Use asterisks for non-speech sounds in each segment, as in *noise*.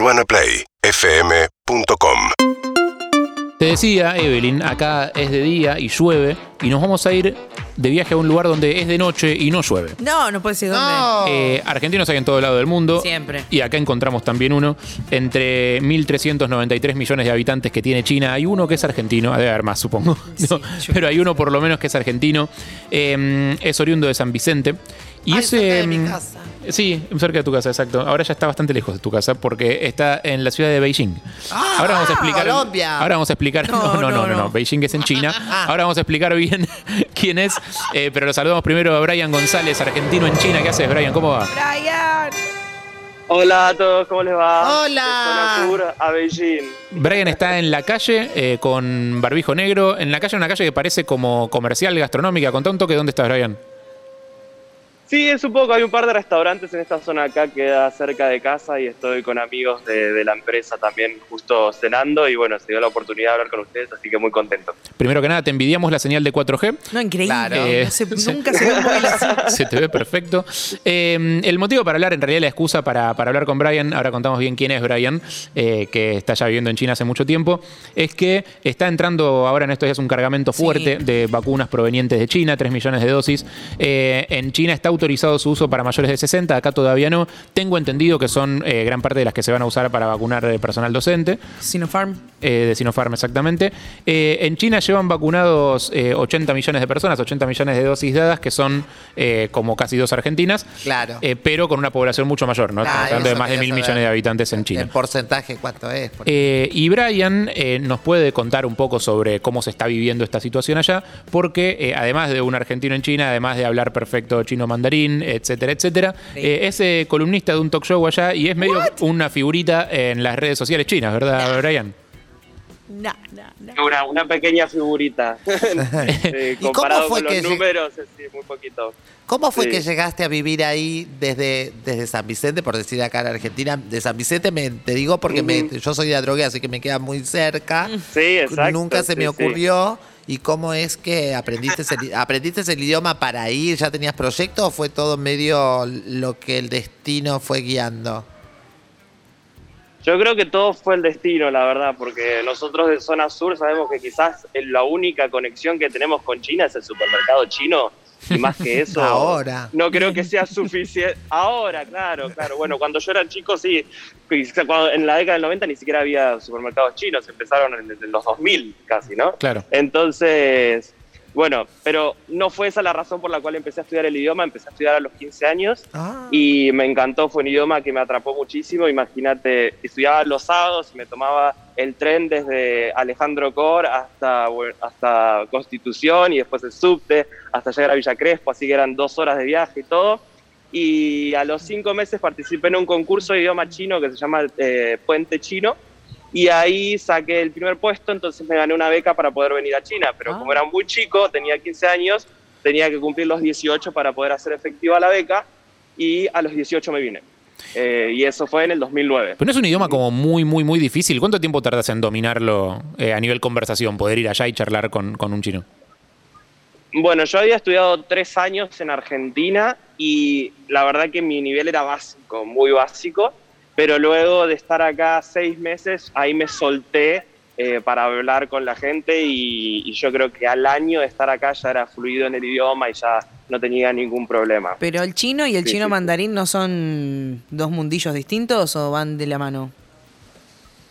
UrbanaPlayFM.com Te decía, Evelyn, acá es de día y llueve y nos vamos a ir de viaje a un lugar donde es de noche y no llueve. No, no puede ser dónde. Eh, argentinos hay en todo lado del mundo. Siempre. Y acá encontramos también uno. Entre 1.393 millones de habitantes que tiene China, hay uno que es argentino. Debe haber más, supongo. *laughs* No, pero hay uno por lo menos que es argentino. Eh, es oriundo de San Vicente. Y Ay, es, cerca de mi em, casa. Sí, cerca de tu casa, exacto. Ahora ya está bastante lejos de tu casa porque está en la ciudad de Beijing. Ah, ahora vamos a explicar. Colombia. Ahora vamos a explicar. No, *laughs* No, no, no, no, no, no. no. Beijing es en China. *laughs* Ahora vamos a explicar bien *laughs* quién es. Eh, pero lo saludamos primero a Brian González, argentino en China. ¿Qué haces, Brian? ¿Cómo va? Brian. Hola a todos, ¿cómo les va? Hola. Sur a Beijing. Brian está en la calle eh, con barbijo negro. En la calle, una calle que parece como comercial, gastronómica. Contá un toque dónde estás, Brian. Sí, es un poco, hay un par de restaurantes en esta zona acá, queda cerca de casa y estoy con amigos de, de la empresa también justo cenando y bueno, se dio la oportunidad de hablar con ustedes, así que muy contento. Primero que nada, te envidiamos la señal de 4G. No, increíble. Claro. Eh, No se- nunca se ve móvil *laughs* así. Se te ve perfecto. Eh, el motivo para hablar, en realidad la excusa para, para hablar con Brian, ahora contamos bien quién es Brian, eh, que está ya viviendo en China hace mucho tiempo, es que está entrando ahora en estos días un cargamento fuerte Sí. de vacunas provenientes de China, 3 millones de dosis. Eh, en China está autorizado su uso para mayores de 60, acá todavía no. Tengo entendido que son eh, gran parte de las que se van a usar para vacunar eh, personal docente. Sinopharm. Eh, de Sinopharm, exactamente. Eh, en China llevan vacunados eh, 80 millones de personas, 80 millones de dosis dadas, que son eh, como casi dos argentinas, Claro. eh, pero con una población mucho mayor, ¿no? Ah, Estamos hablando de más de mil millones de habitantes en China. ¿En porcentaje cuánto es? Por- Eh, y Brian eh, nos puede contar un poco sobre cómo se está viviendo esta situación allá, porque eh, además de un argentino en China, además de hablar perfecto chino mandarín, etcétera, etcétera, Sí. eh, es eh, columnista de un talk show allá y es medio una figurita en las redes sociales chinas, ¿verdad, Brian? No, no, no. Una, una pequeña figurita. *laughs* Eh, ¿Y cómo comparado fue con que los números, sí, muy poquito. ¿Cómo fue Sí. que llegaste a vivir ahí desde, desde San Vicente, por decir acá en Argentina? De San Vicente me, te digo porque me- yo soy de Adrogué, así que me queda muy cerca. Sí, exacto. Nunca se sí, me sí. ocurrió. ¿Y cómo es que aprendiste el, *laughs* aprendiste el idioma para ir? ¿Ya tenías proyecto o fue todo medio lo que el destino fue guiando? Yo creo que todo fue el destino, la verdad, porque nosotros de zona sur sabemos que quizás la única conexión que tenemos con China es el supermercado chino. Y más que *laughs* eso, Ahora. no creo que sea suficiente. Ahora, claro, claro. Bueno, cuando yo era chico, sí. en la década del 90 ni siquiera había supermercados chinos, empezaron en, en los 2000 casi, ¿no? Claro. Entonces, bueno, pero no fue esa la razón por la cual empecé a estudiar el idioma. Empecé a estudiar a los 15 años Ah. y me encantó, fue un idioma que me atrapó muchísimo. Imagínate, estudiaba los sábados y me tomaba el tren desde Alejandro Cor hasta, hasta Constitución y después el subte hasta llegar a Villa Crespo, así que eran dos horas de viaje y todo. Y a los cinco meses participé en un concurso de idioma chino que se llama eh, Puente Chino. Y ahí saqué el primer puesto, entonces me gané una beca para poder venir a China. Pero Ah. como era muy chico, tenía 15 años, tenía que cumplir los 18 para poder hacer efectiva la beca y a los 18 me vine. Eh, y eso fue en el 2009. Pero no es un idioma como muy, muy, muy difícil. ¿Cuánto tiempo tardas en dominarlo eh, a nivel conversación, poder ir allá y charlar con, con un chino? Bueno, yo había estudiado tres años en Argentina y la verdad que mi nivel era básico, muy básico, pero luego de estar acá seis meses, ahí me solté eh, para hablar con la gente y, y yo creo que al año de estar acá ya era fluido en el idioma y ya no tenía ningún problema. Pero el chino y el Sí, chino sí, sí. mandarín no son dos mundillos distintos o van de la mano.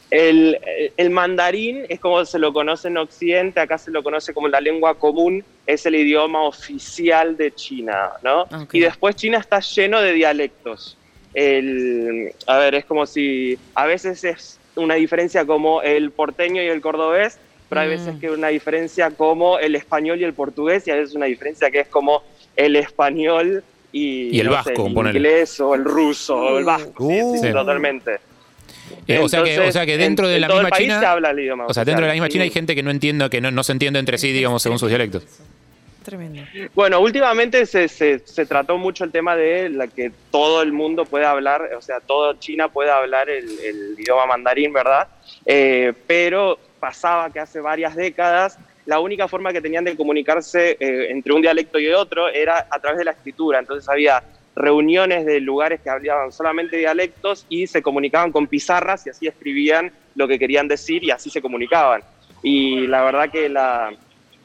El, el mandarín es como se lo conoce en Occidente, acá se lo conoce como la lengua común, es el idioma oficial de China, ¿no? Ok. Y después China está lleno de dialectos. El, a ver, es como si a veces es una diferencia como el porteño y el cordobés, pero hay Mm. veces que una diferencia como el español y el portugués, y a veces una diferencia que es como el español y, Y el no vasco, el inglés o el ruso o el vasco. sí, sí, Uh. sí, totalmente. Eh, o, sea que, o sea que Entonces, dentro en- de la misma país China. se habla el idioma O sea, dentro de la misma. China hay gente que no entiende, que no, no se entiende entre sí, digamos, según sus dialectos. Tremendo. Bueno, últimamente se, se, trató mucho el tema de la que todo el mundo puede hablar, o sea, toda China puede hablar el, el idioma mandarín, ¿verdad? Eh, pero pasaba que hace varias décadas la única forma que tenían de comunicarse eh, entre un dialecto y otro era a través de la escritura. Entonces había reuniones de lugares que hablaban solamente dialectos y se comunicaban con pizarras y así escribían lo que querían decir y así se comunicaban. Y la verdad que la,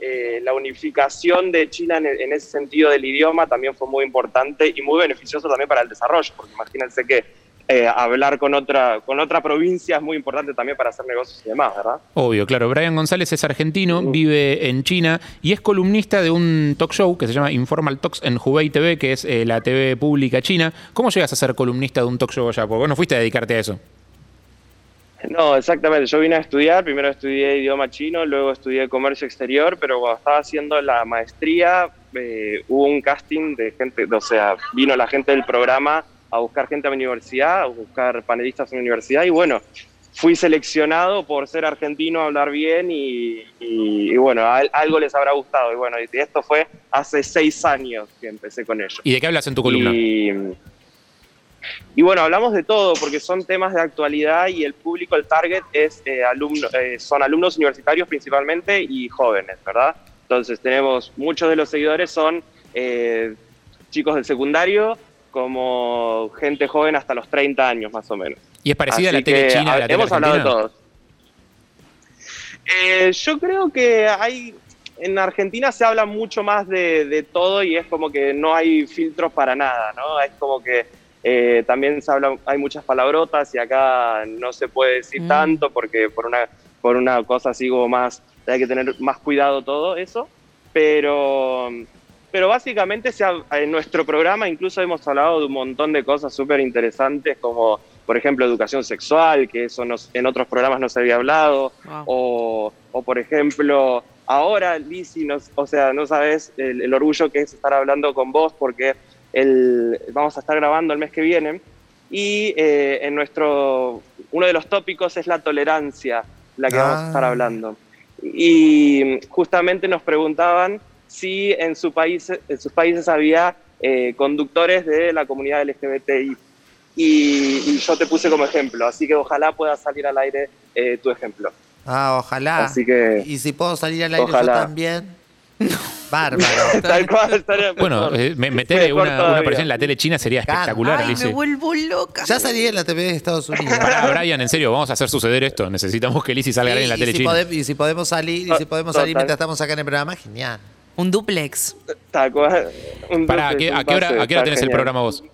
eh, la unificación de China en, en, ese sentido del idioma también fue muy importante y muy beneficioso también para el desarrollo, porque imagínense que eh, hablar con otra, con otra provincia es muy importante también para hacer negocios y demás, ¿verdad? Obvio, claro. Brian González es argentino, vive en China y es columnista de un talk show que se llama Informal Talks en Hubei TV, que es eh, la TV pública china. ¿Cómo llegas a ser columnista de un talk show allá? Porque vos no fuiste a dedicarte a eso. No, exactamente. Yo vine a estudiar, primero estudié idioma chino, luego estudié comercio exterior, pero cuando estaba haciendo la maestría eh, hubo un casting de gente, o sea, vino la gente del programa a buscar gente a mi universidad, a buscar panelistas en mi universidad y bueno, fui seleccionado por ser argentino, hablar bien y, y, y bueno, a, algo les habrá gustado. Y bueno, y esto fue hace seis años que empecé con ello. ¿Y de qué hablas en tu columna? Y, y bueno, hablamos de todo porque son temas de actualidad y el público, el target, es, eh, alumno, eh, son alumnos universitarios principalmente y jóvenes, ¿verdad? Entonces tenemos, muchos de los seguidores son eh, chicos del secundario como gente joven hasta los 30 años más o menos. ¿Y es parecida Así a la tele china? A la tele hemos hablado de todos. Eh, yo creo que hay en Argentina se habla mucho más de, de, todo y es como que no hay filtros para nada, ¿no? Es como que eh, también se habla, hay muchas palabrotas y acá no se puede decir mm. tanto porque por una, por una cosa así como más, hay que tener más cuidado todo eso, pero, pero básicamente se ha, en nuestro programa incluso hemos hablado de un montón de cosas súper interesantes como por ejemplo, educación sexual, que eso nos, en otros programas no se había hablado, wow. o, o, por ejemplo, ahora, Lizzy, nos, o sea, no sabes el, el, orgullo que es estar hablando con vos, porque el, vamos a estar grabando el mes que viene, y eh, en nuestro, uno de los tópicos es la tolerancia, la que ah. vamos a estar hablando. Y justamente nos preguntaban si en, su país, en sus países había eh, conductores de la comunidad LGBTI y, y, yo te puse como ejemplo, así que ojalá pueda salir al aire eh, tu ejemplo. Ah, ojalá. Así que, y si puedo salir al aire ojalá. yo también. Bárbaro. *laughs* Tal cual, estaría Bueno, eh, meterle una, una aparición en la tele china sería espectacular. Ay, me vuelvo loca. Ya salí en la TV de Estados Unidos. Pará, Brian, en serio, vamos a hacer suceder esto. Necesitamos que Lizzie salga sí, en la tele si china. Y si podemos salir, y si podemos salir mientras estamos acá en el programa, genial. Un duplex. Tal cual. Un Pará, ¿a qué, a qué hora, ¿a qué hora tenés genial. el programa vos?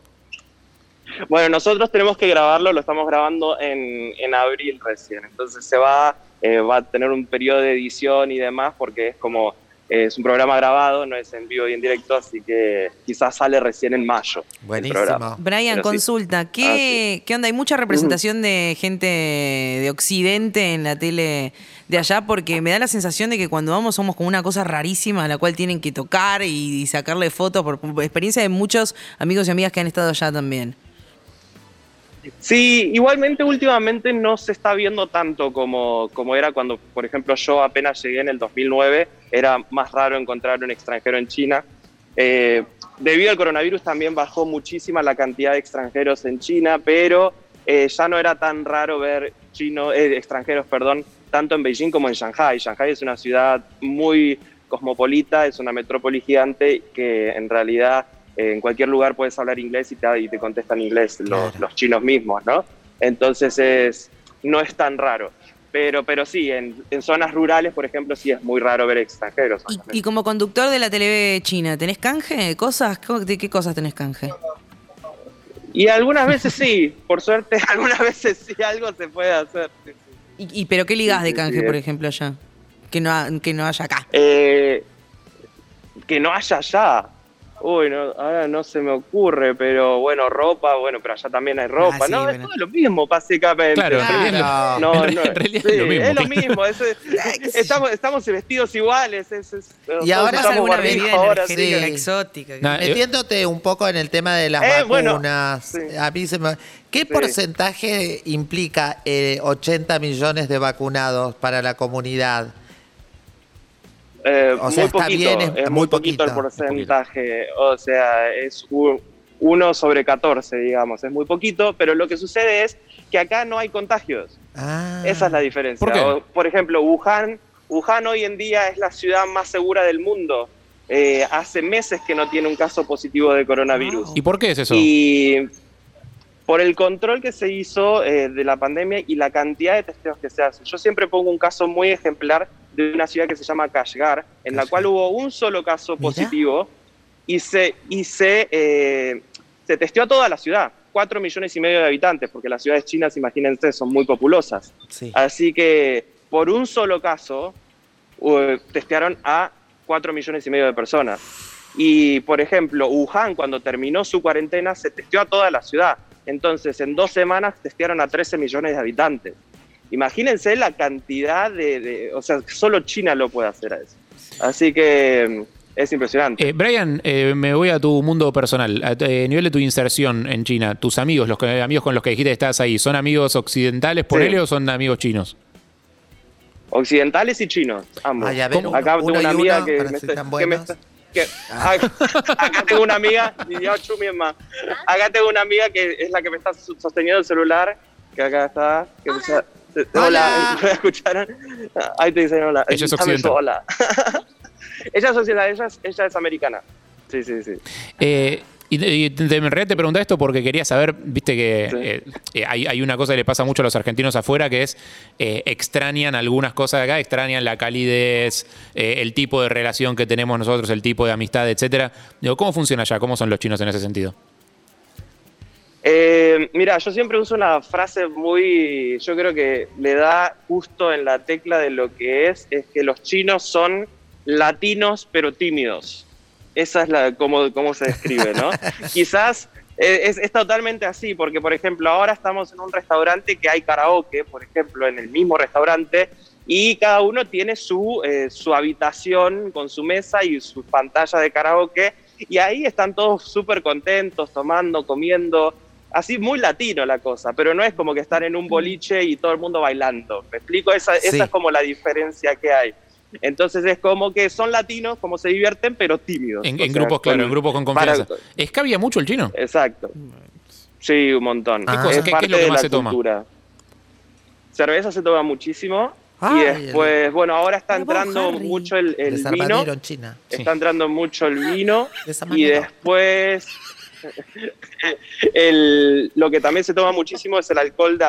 Bueno, nosotros tenemos que grabarlo, lo estamos grabando en, en abril recién. Entonces se va, eh, va a tener un periodo de edición y demás porque es como es un programa grabado, no es en vivo y en directo, así que quizás sale recién en mayo. Buenísimo. Brian, Pero consulta, sí. ¿qué, ah, ¿qué onda? ¿Hay mucha representación uh -huh. de gente de Occidente en la tele de allá? Porque me da la sensación de que cuando vamos somos como una cosa rarísima a la cual tienen que tocar y, y sacarle fotos, por, por experiencia de muchos amigos y amigas que han estado allá también. Sí, igualmente últimamente no se está viendo tanto como, como era cuando, por ejemplo, yo apenas llegué en el 2009, era más raro encontrar un extranjero en China. Eh, debido al coronavirus también bajó muchísima la cantidad de extranjeros en China, pero eh, ya no era tan raro ver chino, eh, extranjeros perdón, tanto en Beijing como en Shanghai. Shanghai es una ciudad muy cosmopolita, es una metrópoli gigante que en realidad en cualquier lugar puedes hablar inglés y te, y te contestan inglés los, los, chinos mismos, ¿no? Entonces es, no es tan raro. Pero, pero sí, en, en, zonas rurales, por ejemplo, sí es muy raro ver extranjeros. ¿Y, y como conductor de la tele china, ¿tenés canje? ¿Cosas? ¿De qué cosas tenés canje? Y algunas veces sí, por suerte, *laughs* algunas veces sí algo se puede hacer. Sí, sí. ¿Y, ¿Y, pero qué ligas de canje, por ejemplo, allá? Que no, que no haya acá. Eh, que no haya allá. Uy, no, ahora no se me ocurre, pero bueno, ropa, bueno, pero allá también hay ropa. Ah, sí, no, bueno. es todo lo mismo, básicamente. Claro, claro. No, no, en realidad sí, es lo mismo. Es lo mismo es, es, *laughs* estamos, estamos vestidos iguales. Es, y ahora es alguna bebida ahora, sí. exótica. No, Metiéndote un poco en el tema de las eh, vacunas, bueno, a mí se me... ¿Qué porcentaje implica eh, 80 millones de vacunados para la comunidad? Eh, o sea, muy poquito, bien, es, es, muy poquito, poquito el porcentaje, o sea, es un, 1 sobre 14, digamos, es muy poquito, pero lo que sucede es que acá no hay contagios. Ah, Esa es la diferencia. ¿Por, o, por ejemplo, Wuhan, Wuhan hoy en día es la ciudad más segura del mundo eh, hace meses que no tiene un caso positivo de coronavirus. ¿Y por qué es eso? Y por el control que se hizo eh, de la pandemia y la cantidad de testeos que se hacen. Yo siempre pongo un caso muy ejemplar de una ciudad que se llama Kashgar, en la cual hubo un solo caso positivo y se, y se, eh, se testeó a toda la ciudad. Cuatro millones y medio de habitantes, porque las ciudades chinas, imagínense, son muy populosas. Así que por un solo caso testearon a cuatro millones y medio de personas. Y, por ejemplo, Wuhan, cuando terminó su cuarentena, se testeó a toda la ciudad. Entonces, en dos semanas testearon a 13 millones de habitantes. Imagínense la cantidad de, O sea, solo China lo puede hacer a eso. Así que es impresionante. Eh, Brian, eh, me voy a tu mundo personal. A eh, nivel de tu inserción en China, tus amigos, los amigos con los que dijiste que estás ahí, ¿son amigos occidentales por él o son amigos chinos? Occidentales y chinos, ambos. acá tengo una amiga que me, está, acá, tengo una amiga, Acá tengo una amiga que es la que me está sosteniendo el celular, que acá está. Que hola, hola. ¿me escucharon? Ahí te dicen hola. Ella es occidental. Hola. *laughs* ella es occidental, ella es, ella es americana. Sí, sí, sí. Eh, y, en realidad te pregunté esto porque quería saber, viste que eh, eh, hay, una cosa que le pasa mucho a los argentinos afuera, que es eh, extrañan algunas cosas de acá, extrañan la calidez, el tipo de relación que tenemos nosotros, el tipo de amistad, etcétera. Digo, ¿cómo funciona allá? ¿Cómo son los chinos en ese sentido? mira, yo siempre uso una frase muy, yo creo que le da justo en la tecla de lo que es, es que los chinos son latinos pero tímidos. Esa es la cómo, cómo se describe, ¿no? *laughs* Quizás eh, es, es, totalmente así, porque por ejemplo ahora estamos en un restaurante que hay karaoke, por ejemplo, en el mismo restaurante, y cada uno tiene su, eh, su habitación con su mesa y su pantalla de karaoke, y ahí están todos súper contentos, tomando, comiendo, así muy latino la cosa, pero no es como que están en un boliche y todo el mundo bailando. ¿Me explico? Esa, esa es como la diferencia que hay. Entonces es como que son latinos, como se divierten, pero tímidos. En, grupos, claro, en grupos con confianza. ¿Escabia mucho el chino? Exacto. Sí, un montón. ¿Qué, es, parte lo que más se toma? Cerveza se toma muchísimo. y después, bueno, ahora está entrando mucho el, vino. Está entrando mucho el vino. y después el, lo que también se toma muchísimo es el alcohol de,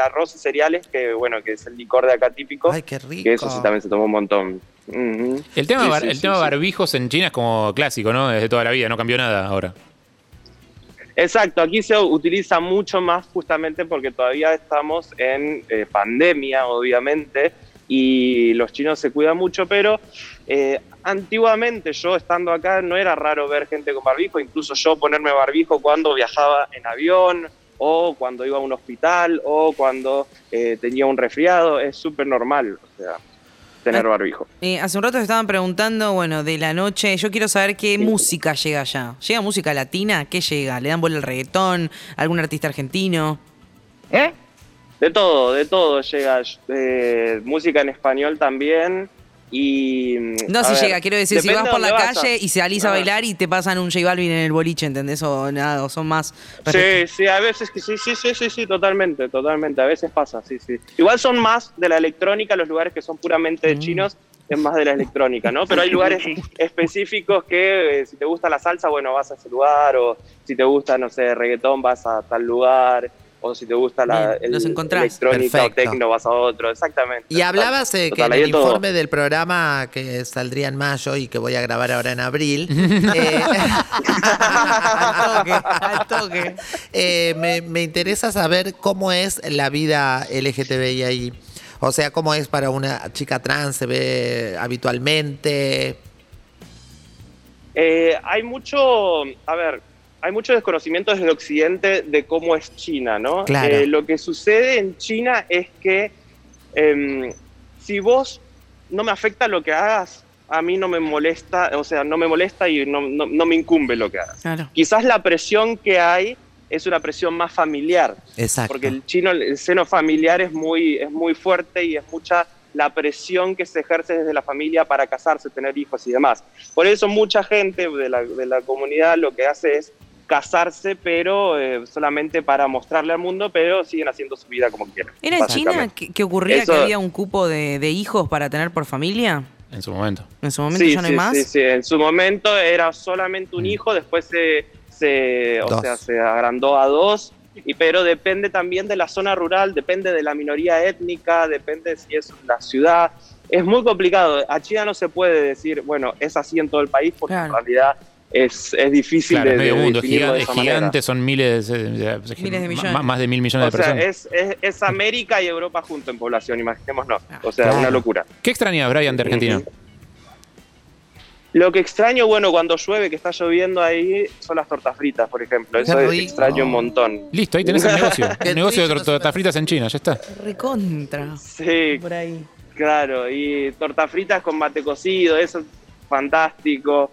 arroz y cereales, que bueno, que es el licor de acá típico. Ay, qué rico. Que eso sí también se toma un montón. El tema, el tema barbijos en China es como clásico, ¿no? Desde toda la vida, no cambió nada ahora. Exacto, aquí se utiliza mucho más justamente porque todavía estamos en eh, pandemia, obviamente, y los chinos se cuidan mucho, pero eh, antiguamente yo estando acá no era raro ver gente con barbijo, incluso yo ponerme barbijo cuando viajaba en avión o cuando iba a un hospital o cuando eh, tenía un resfriado, es súper normal, o sea, tener ah, barbijo. Eh, hace un rato estaban preguntando, bueno, de la noche, yo quiero saber qué música llega allá. ¿Llega música latina? ¿Qué llega? ¿Le dan bola al reggaetón? ¿Algún artista argentino? ¿Eh? De todo, de todo llega. Eh, música en español también. Y, no, si llega, quiero decir, si vas por la calle y se alisa a bailar y te pasan un J Balvin en el boliche, ¿entendés? O nada, o son más. Sí, sí, a veces que sí, sí, sí, sí, sí, totalmente, totalmente. A veces pasa, sí, sí. Igual son más de la electrónica, los lugares que son puramente mm. chinos, es más de la electrónica, ¿no? Pero hay lugares específicos que eh, si te gusta la salsa, bueno, vas a ese lugar, o si te gusta, no sé, reggaetón, vas a tal lugar o si te gusta la el, electrónica o tecno vas a otro, exactamente. Y hablabas que en el informe del programa que saldría en mayo y que voy a grabar ahora en abril, *laughs* eh, *laughs* al toque, al toque. Eh, me, me, interesa saber cómo es la vida LGTBI ahí. O sea, cómo es para una chica trans, se ve habitualmente. Eh, hay mucho, a ver, hay mucho desconocimiento desde el occidente de cómo es China, ¿no? Eh, lo que sucede en China es que em, si vos no me afecta lo que hagas, a mí no me molesta, o sea, no me molesta y no, me incumbe lo que hagas. Quizás la presión que hay es una presión más familiar. Exacto. Porque el chino, el seno familiar es muy, es muy fuerte y es mucha la presión que se ejerce desde la familia para casarse, tener hijos y demás. Por eso mucha gente de la, de la comunidad lo que hace es casarse, pero eh, solamente para mostrarle al mundo, pero siguen haciendo su vida como quieran. ¿Era en China que, ocurría que había un cupo de, hijos para tener por familia? En su momento. En su momento ya no hay más. Sí, sí, en su momento era solamente un mm. hijo, después se, se, o sea, se agrandó a dos, y, pero depende también de la zona rural, depende de la minoría étnica, depende si es la ciudad. Es muy complicado. A China no se puede decir, bueno, es así en todo el país, porque en realidad es, es difícil de, medio mundo, es gigante, son miles, de, miles de millones. Más de mil millones de personas. Es, es, es, América y Europa junto en población, imaginémonos. Ah. O sea, una locura. ¿Qué extraña Brian de Argentina? Lo que extraño, bueno, cuando llueve, que está lloviendo ahí, son las tortas fritas, por ejemplo. Eso es extraño un montón. Listo, ahí tenés el negocio. *laughs* el negocio de tortas fritas en China, ya está. Recontra. Sí. Por ahí. Claro, y tortas fritas con mate cocido, eso es fantástico.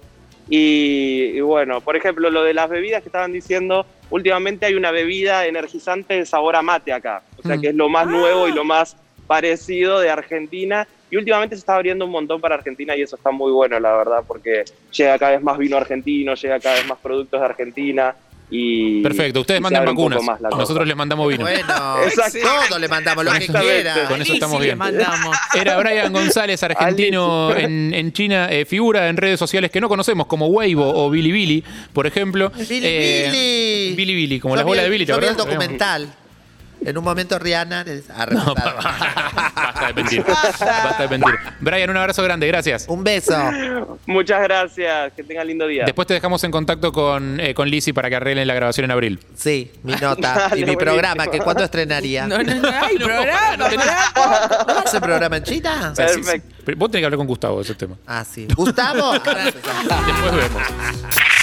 Y, bueno, por ejemplo, lo de las bebidas que estaban diciendo, últimamente hay una bebida energizante de sabor a mate acá, o sea mm. que es lo más nuevo y lo más parecido de Argentina. Y últimamente se está abriendo un montón para Argentina y eso está muy bueno, la verdad, porque llega cada vez más vino argentino, llega cada vez más productos de Argentina. Perfecto, ustedes mandan vacunas. Nosotros les mandamos vino. Bueno, *laughs* todo le mandamos lo que quiera. Con eso estamos bien. Era Brian González, argentino en, China, eh, figura en redes sociales que no conocemos, como Weibo o Billy por ejemplo. Billy eh, Billy. Billy como las bolas de Billy, ¿te el documental. En un momento Rihanna no, *laughs* basta de mentir. *laughs* basta de mentir. Brian, un abrazo grande, gracias. Un beso. Muchas gracias, que tengan lindo día. Después te dejamos en contacto con, eh, con Lizzie para que arreglen la grabación en abril. Sí, mi nota *laughs* y mi programa, que cuándo estrenaría. No, no, no hay programa. ¿No, ¿No hace programa en China? Perfecto. Vos tenés que hablar con Gustavo de ese tema. Ah, sí. ¿Gustavo? Después vemos.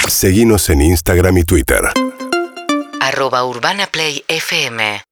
Seguimos en Instagram y Twitter. Arroba Urbana Play FM.